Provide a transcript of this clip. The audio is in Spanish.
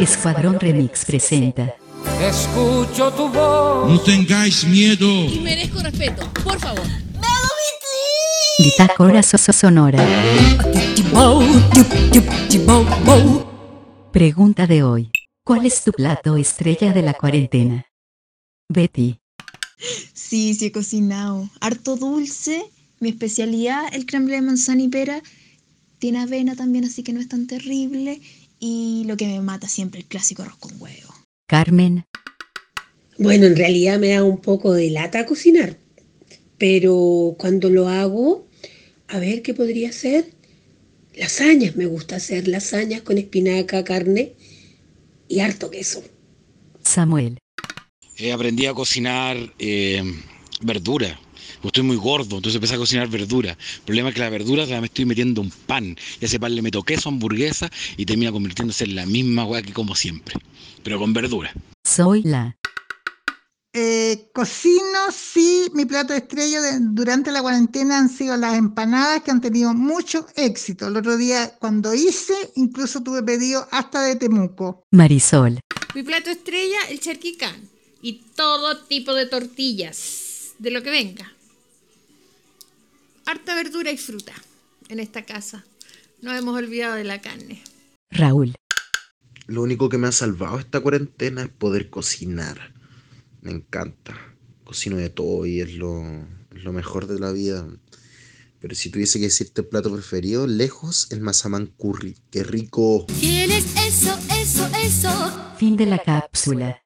Escuadrón Remix presenta. Escucho tu voz. No tengáis miedo. Y merezco respeto, por favor. So- Sonora. Pregunta de hoy. ¿Cuál es tu plato estrella de la cuarentena? Betty. Sí, sí he cocinado. Harto dulce. Mi especialidad, el creme de manzana y pera. Tiene avena también, así que no es tan terrible. Y lo que me mata siempre, el clásico arroz con huevo. Carmen. Bueno, en realidad me da un poco de lata cocinar, pero cuando lo hago, a ver qué podría ser. Lasañas, me gusta hacer lasañas con espinaca, carne y harto queso. Samuel. Eh, aprendí a cocinar eh, verdura. Pues Estoy muy gordo, entonces empecé a cocinar verdura. El problema es que la verdura se la me estoy metiendo un pan. Y a ese pan le meto queso, hamburguesa y termina convirtiéndose en la misma hueá que como siempre. Pero con verdura. Soy la. Eh, cocino, sí, mi plato estrella de- durante la cuarentena han sido las empanadas que han tenido mucho éxito. El otro día cuando hice, incluso tuve pedido hasta de Temuco. Marisol. Mi plato estrella, el charquicán. Y todo tipo de tortillas, de lo que venga. Harta verdura y fruta en esta casa. No hemos olvidado de la carne. Raúl. Lo único que me ha salvado esta cuarentena es poder cocinar. Me encanta. Cocino de todo y es lo, es lo mejor de la vida. Pero si tuviese que decirte el plato preferido, lejos, el mazamán curry. ¡Qué rico! ¿Quieres eso, eso, eso? Fin de la cápsula.